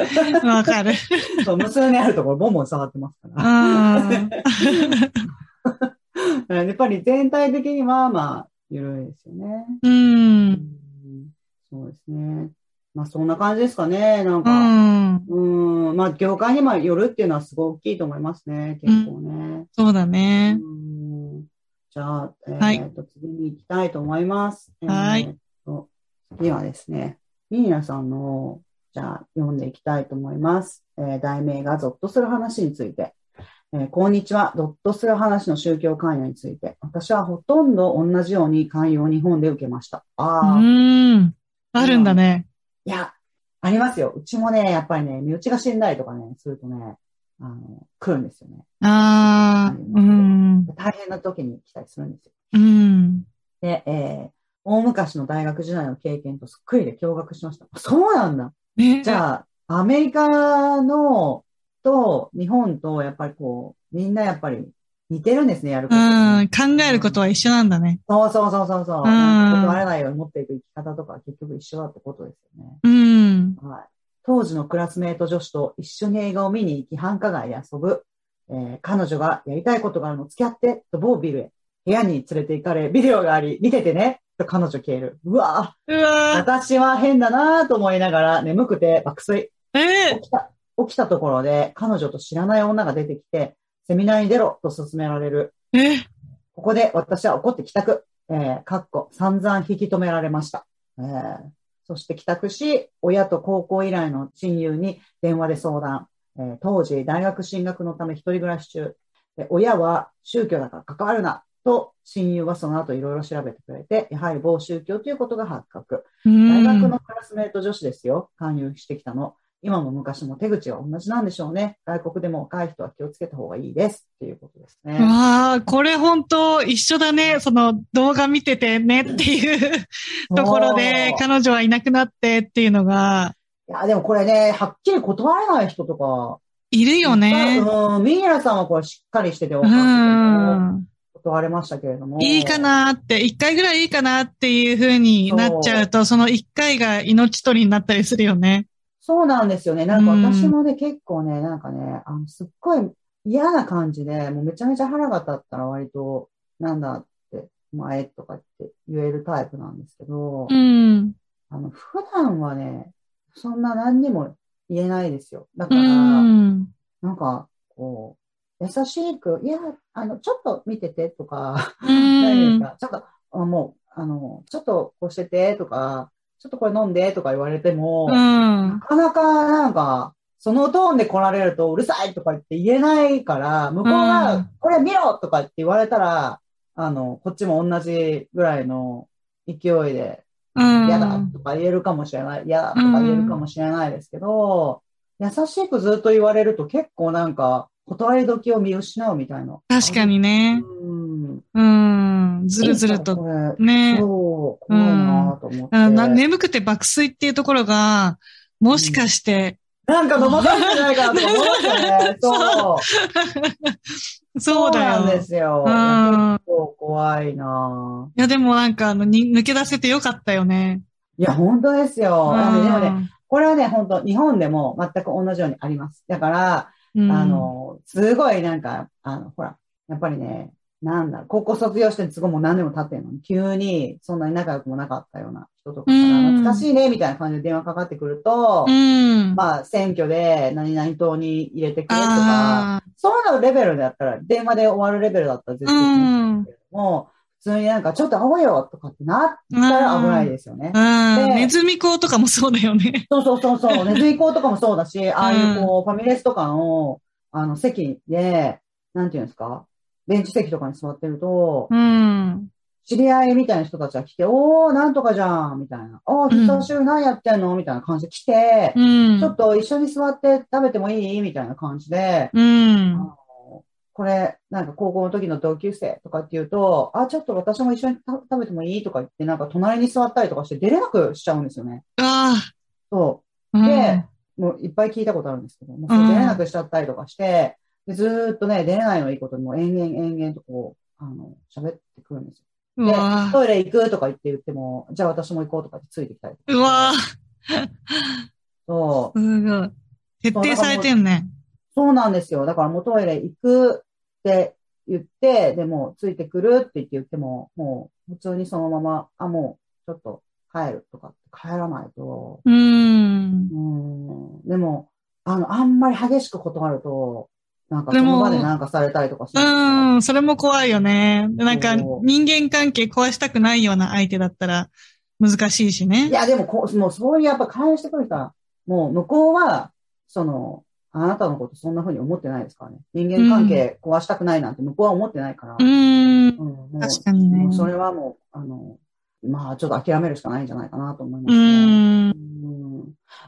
たいなわかる。そう、娘にあるところ、ボンボン触ってますから。うん。やっぱり全体的には、まあ、緩いですよね。う。うんんそうですね。まあ、そんな感じですかね。なんうか、ん。うん、まあ、業界にもよるっていうのはすごい大きいと思いますね。結構ね。そうだね。うんじゃあ、えーはいと、次に行きたいと思います。はいえーと次はですね、ミーナさんの、じゃあ読んでいきたいと思います。えー題名がゾッとする話について。えーこんにちは。ゾッとする話の宗教関与について。私はほとんど同じように関与を日本で受けました。うああ、ーん。あるんだね。いや、ありますよ。うちもね、やっぱりね、身内が死んだりとかね、するとね、あの、来るんですよね。ああ、うん。大変な時に来たりするんですよ。うん。で、えー大昔の大学時代の経験とそっくりで驚愕しました。そうなんだ。ねじゃあ、アメリカのと日本とやっぱりこう、みんなやっぱり似てるんですね、やることうが。ん。考えることは一緒なんだね。そうそうそうそうそう。断れないように持っていく生き方とか結局一緒だってことですよね。うん。はい。当時のクラスメート女子と一緒に映画を見に行き繁華街で遊ぶ。えー彼女がやりたいことがあるの付き合って、と某ビルへ。部屋に連れて行かれ、ビデオがあり、見ててね、と彼女消える。うわぁ、うわ私は変だなぁと思いながら眠くて爆睡。ーえ起きた、起きたところで彼女と知らない女が出てきて、セミナーに出ろと勧められる。ここで私は怒って帰宅。えー、かっこ、散々引き止められました。えー、そして帰宅し、親と高校以来の親友に電話で相談。えー当時、大学進学のため一人暮らし中。で親は宗教だから関わるな。と、親友はその後いろいろ調べてくれて、やはり某宗教ということが発覚。うん。大学のクラスメート女子ですよ。勧誘してきたの。今も昔も手口は同じなんでしょうね。外国でも若い人は気をつけた方がいいです。っていうことですね。わあ、これ本当一緒だね。その動画見ててね っていうところで、彼女はいなくなってっていうのが、いや、でもこれね、はっきり断れない人とか。いるよね。うん、ミイラさんはこれしっかりしてて分うか。断れましたけれども。いいかなって、一回ぐらいいいかなっていう風になっちゃうと、その一回が命取りになったりするよね。そうなんですよね。なんかうん私もね、結構ね、なんかね、あの、すっごい嫌な感じで、もうめちゃめちゃ腹が立ったら割と、なんだって、前とかって言えるタイプなんですけど、うん。あの、普段はね、そんな何にも言えないですよ。だかうら、ん。なんか、こう、優しく、いや、あの、ちょっと見ててとか、うん。か？ちょっと、あもう、あの、ちょっとこうしててとか、ちょっとこれ飲んでとか言われても、う。なんかなかなんか、そのトーンで来られるとうるさいとか言って言えないから、向こううがん、これ見ろとかって言われたら、あの、こっちも同じぐらいの勢いで、うん。嫌だとか言えるかもしれない、嫌だとか言えるかもしれないですけど、優しくずっと言われると結構なんか、断り時を見失うみたいな。確かにね。うん。うん。ずるずると。ね。そう、怖いなと思って。あな眠くて爆睡っていうところが、もしかして、なんか飲まされてないかなとか思いましたね。そう。そうだよ。なんですよ。うん結構怖いないや、でもなんか、あの、に抜け出せてよかったよね。いや、本当ですよ。でもね、うんこれはね、本当日本でも全く同じようにあります。だから、うんあの、すごいなんか、あの、ほら、やっぱりね、なんだ高校卒業してすごいもう何年も経ってるのに、急にそんなに仲良くもなかったような人とかから、うん懐かしいね、みたいな感じで電話かかってくると、うん。まあ、選挙で何々党に入れてくれとか、あそういうのレベルだったら、電話で終わるレベルだったら絶対いいんん。ですけども、普通になんかちょっと会おうよとかってなったら危ないですよね。ネズミ講とかもそうだよね。そうそうそうそう、ネズミ講とかもそうだし、ああいうこう、ファミレスとかの、あの、席で、なんていうんですか、ベンチ席とかに座ってると、うん。知り合いみたいな人たちが来て、おー、なんとかじゃん、みたいな。おー、久しぶり何やってんの？みたいな感じで来て、うん。ちょっと一緒に座って食べてもいい？みたいな感じで、うあん。のこれ、なんか高校の時の同級生とかって言うと、あ、ちょっと私も一緒にた食べてもいい？とか言って、なんか隣に座ったりとかして出れなくしちゃうんですよね。あそあ。う。うんで、もういっぱい聞いたことあるんですけど、もう出れなくしちゃったりとかして、でずーっとね、出れないのいいことにもう延々延々とこう、あの、喋ってくるんですよ。で、トイレ行くとか言って言っても、じゃあ私も行こうとかってついてきたりとか。うわそう。すごい。徹底されてんね。そうなんですよ。だからもうトイレ行くって言って、でもついてくるって言って言っても、もう普通にそのまま、あ、もうちょっと帰るとかって帰らないと、うん。うん。でも、あの、あんまり激しく断ると、なんかそでもの場でなんかされたりとかする。うん、それも怖いよね。なんか人間関係壊したくないような相手だったら、難しいしね。いや、でもこう、もうそういうやっぱ返してくる人は、もう向こうは、その、あなたのことそんな風に思ってないですからね。人間関係壊したくないなんて向こうは思ってないから。うーん。うん確かにねそれはもう、あの、まあ、ちょっと諦めるしかないんじゃないかなと思いまうすね。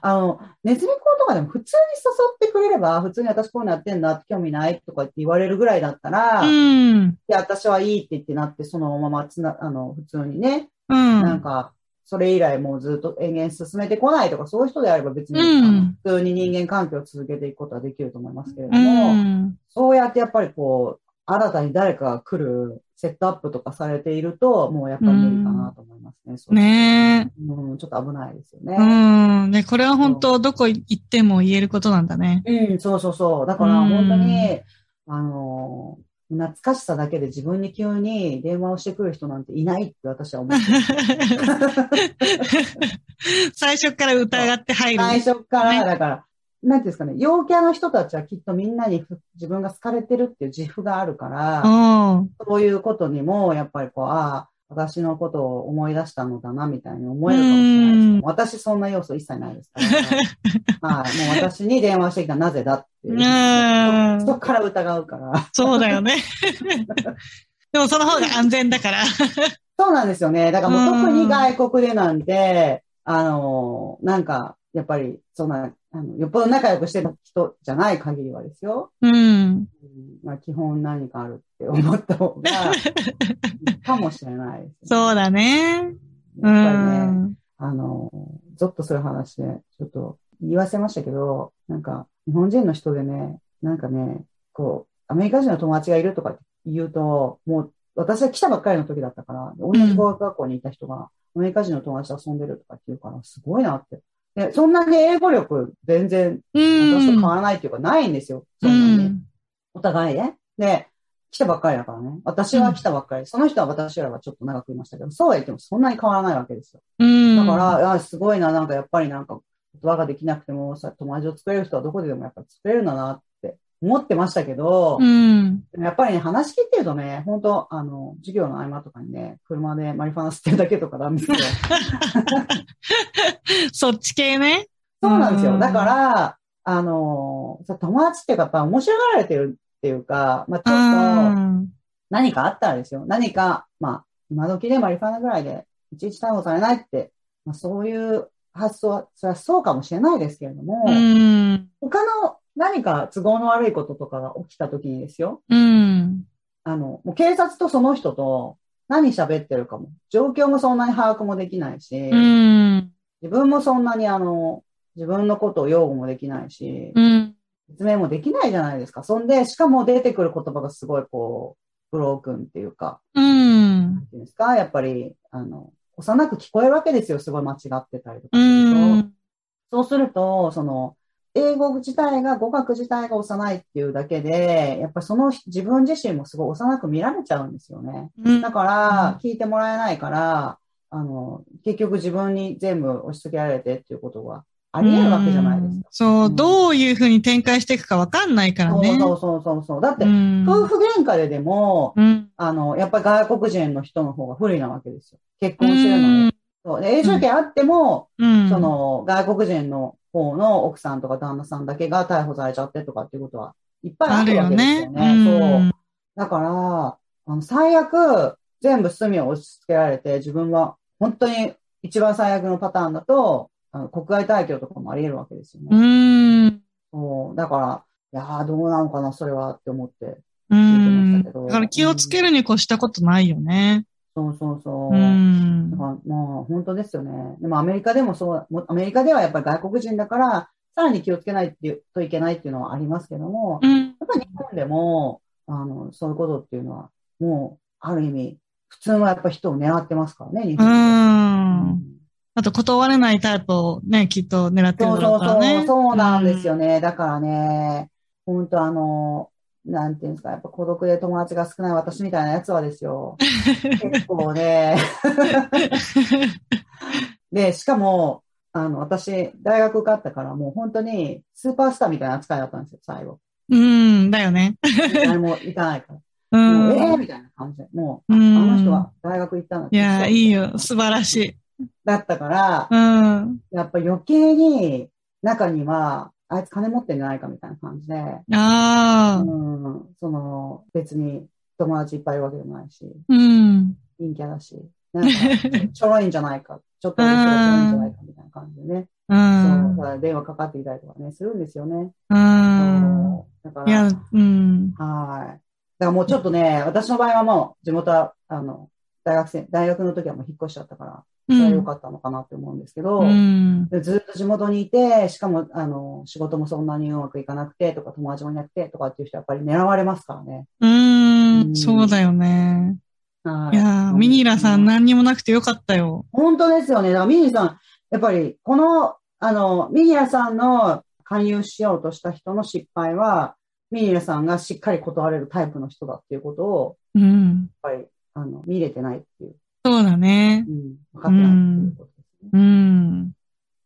あの、ネズミ講とかでも普通に誘ってくれれば、普通に私こういうのやってんだって興味ないとかって言われるぐらいだったら、ういん。や、私はいいって言ってなって、そのままつな、あの、普通にね、うん。なんか、それ以来もうずっと延々進めてこないとか、そういう人であれば別に、普通に人間関係を続けていくことはできると思いますけれどうも、ん。そうやってやっぱりこう、新たに誰かが来るセットアップとかされていると、もうやっぱり無理かなと思いますね。そうねうん、ちょっと危ないですよえ。ね。うん。ね、これは本当どこ行っても言えることなんだね。うん、そうそうそう。だからうん本当に、あの、懐かしさだけで自分に急に電話をしてくる人なんていないって私は思ってる。最初から疑って入る。最初から、ねだから、なんていうんですかね、陽キャの人たちはきっとみんなにふ自分が好かれてるっていう自負があるから、うん。そういうことにも、やっぱりこう、ああ、私のことを思い出したのだな、みたいに思えるかもしれないです。私そんな要素一切ないですから。はい。もう私に電話してきたなぜだっていう。うんそそこから疑うから。そうだよね。でもその方が安全だから。そうなんですよね。だからもううん特に外国でなんて、あの、なんか、やっぱり、そんな、あの、よっぽど仲良くしてる人じゃない限りはですよ。うん。うんまあ、基本何かあるって思った方が、かもしれないね。そうだね。やっうぱりね、ん。あの、ゾッとする話で、ちょっと言い忘れましたけど、なんか、日本人の人でね、なんかね、こう、アメリカ人の友達がいるとか言うと、もう、私が来たばっかりの時だったから、同じ語学学校にいた人が、アメリカ人の友達と遊んでるとかって言うから、すごいなって。で、そんなに英語力全然、う私と変ん。わらないっていうか、ないんですよ。そうんなに。ん。お互いね。で、来たばっかりだからね。私は来たばっかり。その人は私よりはちょっと長くいましたけど、そうは言ってもそんなに変わらないわけですよ。うん。だから、あすごいな、なんかやっぱりなんか、言葉ができなくてもさ、友達を作れる人はどこででもやっぱり作れるんだなって思ってましたけど、うん。やっぱりね、話聞いてるとね、本当あの、授業の合間とかにね、車でマリファナ吸ってるだけとかなんですよ。そっち系ね。そうなんですよ。うんだから、あの、さ友達っていうか、やっぱ面白がられてるっていうか、まあちうょっと、ん。何かあったらですよ。何か、まあ、今時でマリファナぐらいで、いちいち逮捕されないって、まあそういう発想は、それはそうかもしれないですけれども、うん。他の何か都合の悪いこととかが起きた時にですよ。うん。あの、もう警察とその人と何喋ってるかも、状況もそんなに把握もできないし、うん。自分もそんなにあの、自分のことを擁護もできないし、うん。説明もできないじゃないですか。そんで、しかも出てくる言葉がすごいこう、ブロークンっていうか、うん。なんていうんですか、やっぱり、あの、幼く聞こえるわけですよ。すごい間違ってたりとかうすると。ん。そうすると、その、英語自体が、語学自体が幼いっていうだけで、やっぱりその自分自身もすごい幼く見られちゃうんですよね。だから、聞いてもらえないから、あの、結局自分に全部押し付けられてっていうことがあり得るわけじゃないですか。そうう、んどういうふうに展開していくかわかんないからね。そうそうそうそう。だって、うん夫婦喧嘩ででも、うん。あの、やっぱり外国人の人の方が不利なわけですよ。結婚してるのに。そうで永住権あっても、うん。その、外国人の方の奥さんとか旦那さんだけが逮捕されちゃってとかっていうことはいっぱいああるわけですねよ。ね。そう。だから、あの、最悪、全部罪を押し付けられて、自分は本当に一番最悪のパターンだと、あの国外退去とかもあり得るわけですようね。ん。そうだから、いやーどうなのかな、それはって思って。う聞いてましたん。けどだから気をつけるに越したことないよね。そうそうそう。うんだ。からもう本当ですよね。でもアメリカでもそう、もアメリカではやっぱり外国人だから、さらに気をつけないっていうといけないっていうのはありますけども、うん。やっぱり日本でも、あの、そういうことっていうのは、もう、ある意味、普通はやっぱ人を狙ってますからね、日う。本で。うんあと断れないタイプをね、きっと狙ってるそうだろそううそう、からね。そうなんですよね。だからね、本当あの、なんていうんですか、やっぱ孤独で友達が少ない私みたいなやつはですよ。結構ね、で、しかも、あの、私、大学受かったから、もう本当にスーパースターみたいな扱いだったんですよ、最後。うん、だよね。誰も行かないから。うもうええん。みたいな感じで。もう、うんあの人は大学行ったんだいや、いいよ。素晴らしい。だったから、うん。やっぱ余計に中には、あいつ金持ってんじゃないかみたいな感じで、ああ。うん、その、別に友達いっぱいいるわけでもないし、うん。陰キャだし、なんか、ちょろいんじゃないか、ちょっと面白いちょろいんじゃないかみたいな感じでね、うそう、んだ。から電話かかってきたりとかね、するんですよね。うん。そうだから、いや、うん。はい。だからもうちょっとね、私の場合はもう地元は、あの、大学生、大学の時はもう引っ越しちゃったから、うそれは良ん。かったのかなって思うんですけど、うん。でずっと地元にいて、しかも、あの、仕事もそんなにうまくいかなくてとか、友達もいなくてとかっていう人はやっぱり狙われますからね。ううんん。そうだよね。はいいやー、ミニーラさん何にもなくてよかったよ。本当ですよね。だからミニーさん、やっぱり、この、あの、ミニーラさんの勧誘しようとした人の失敗は、ミニーラさんがしっかり断れるタイプの人だっていうことを、うん。やっぱり、あの、見れてないっていう、そうだねう。ん、分かってないっていうことですね。うん。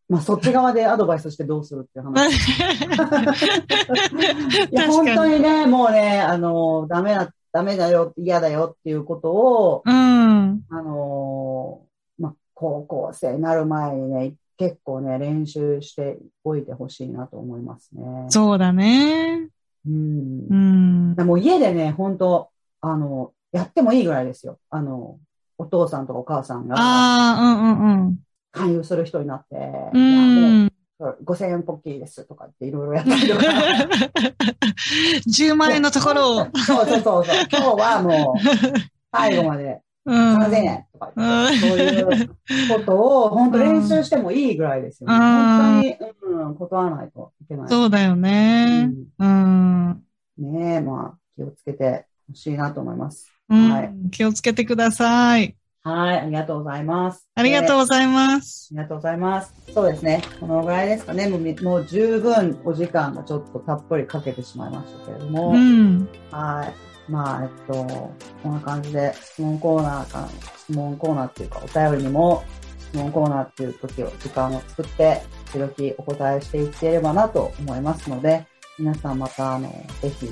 まあ、そっち側でアドバイスしてどうするっていう話。いや、本。当にね、もうね、あの、ダメだ、ダメだよ、嫌だよっていうことを、うん。あの、まあ、高校生になる前にね、結構ね、練習しておいてほしいなと思いますね。そうだね。うんう。ん。でもう家でね、本当あの、やってもいいぐらいですよ。あの、お父さんとかお母さんがああ、うんうん勧誘する人になって、うん。いやうん。もう5000円ポッキーですとかっていろいろやったりとか。10万円のところを。そうそうそうそう。今日はもう、最後までうん。3000円とかうんそういうことを本当練習してもいいぐらいですよね。うん本当に、うん、断らないといけない。そうだよね。うん。うんねえ、まあ、気をつけてほしいなと思います。うんはい気をつけてください。はい、ありがとうございます。ありがとうう。ございます。ありがとうございます。そうですね。このぐらいですかね。もうみ、もう十分お時間がちょっとたっぷりかけてしまいましたけれども。うん。はい。まあ、えっと、こんな感じで質問コーナーから、質問コーナーっていうか、お便りにも質問コーナーっていう時を、時間を作って、時々お答えしていければなと思いますので、皆さんまた、あの、ぜひ、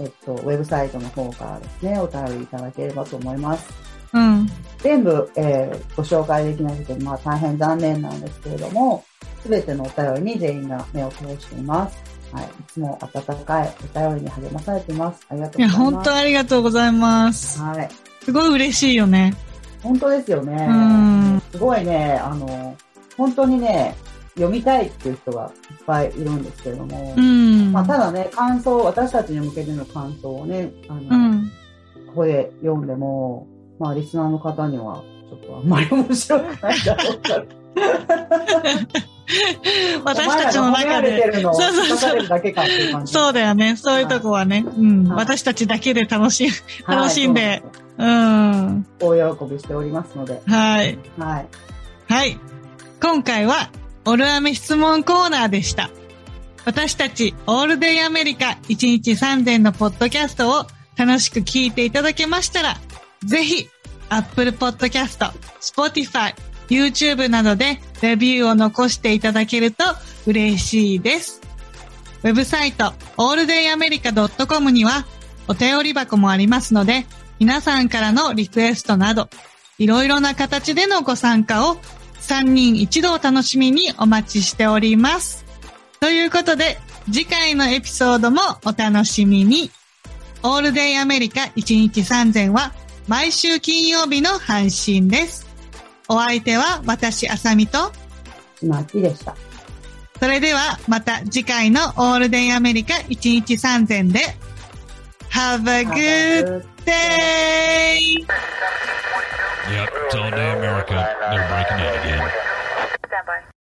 えっと、ウェブサイトの方からですね、お便りいただければと思います。うん。全部、えーご紹介できなくて、まあ大変残念なんですけれども、すべてのお便りに全員が目を通しています。はい。いつも温かいお便りに励まされています。ありがというや、ございます。本当ありがとうございます。はい。すごい嬉しいよね。本当ですよね。うんすごいね、あの、本当にね、読みたいっていう人がいっぱいいるんですけれども、うん。まあ、ただね、感想、私たちに向けての感想をね、あの、うん。ここで読んでも、まあ、リスナーの方には、ちょっとあんまり面白くないだろうから。私たちの中で。そうそうそう。そうだよね。そういうとこはね。うん。はい私たちだけで楽し楽しんで。うん。大喜びしておりますので。はい。はい。はい。今回は、オルアメ質問コーナーでした。私たち、オールデイアメリカ1日3000のポッドキャストを楽しく聞いていただけましたら、ぜひ、Apple Podcast、Spotify、YouTube などでレビューを残していただけると嬉しいです。ウェブサイト、alldayamerica.com にはお便り箱もありますので、皆さんからのリクエストなど、いろいろな形でのご参加を3人一度お楽しみにお待ちしております。ということで、次回のエピソードもお楽しみに。オールデイアメリカ1日3000は毎週金曜日の配信です。お相手は私、あさみと、今、木でした。それではまた次回のオールデイアメリカ1日3000で Have a good day! Yep, it's all day America. They're breaking in again.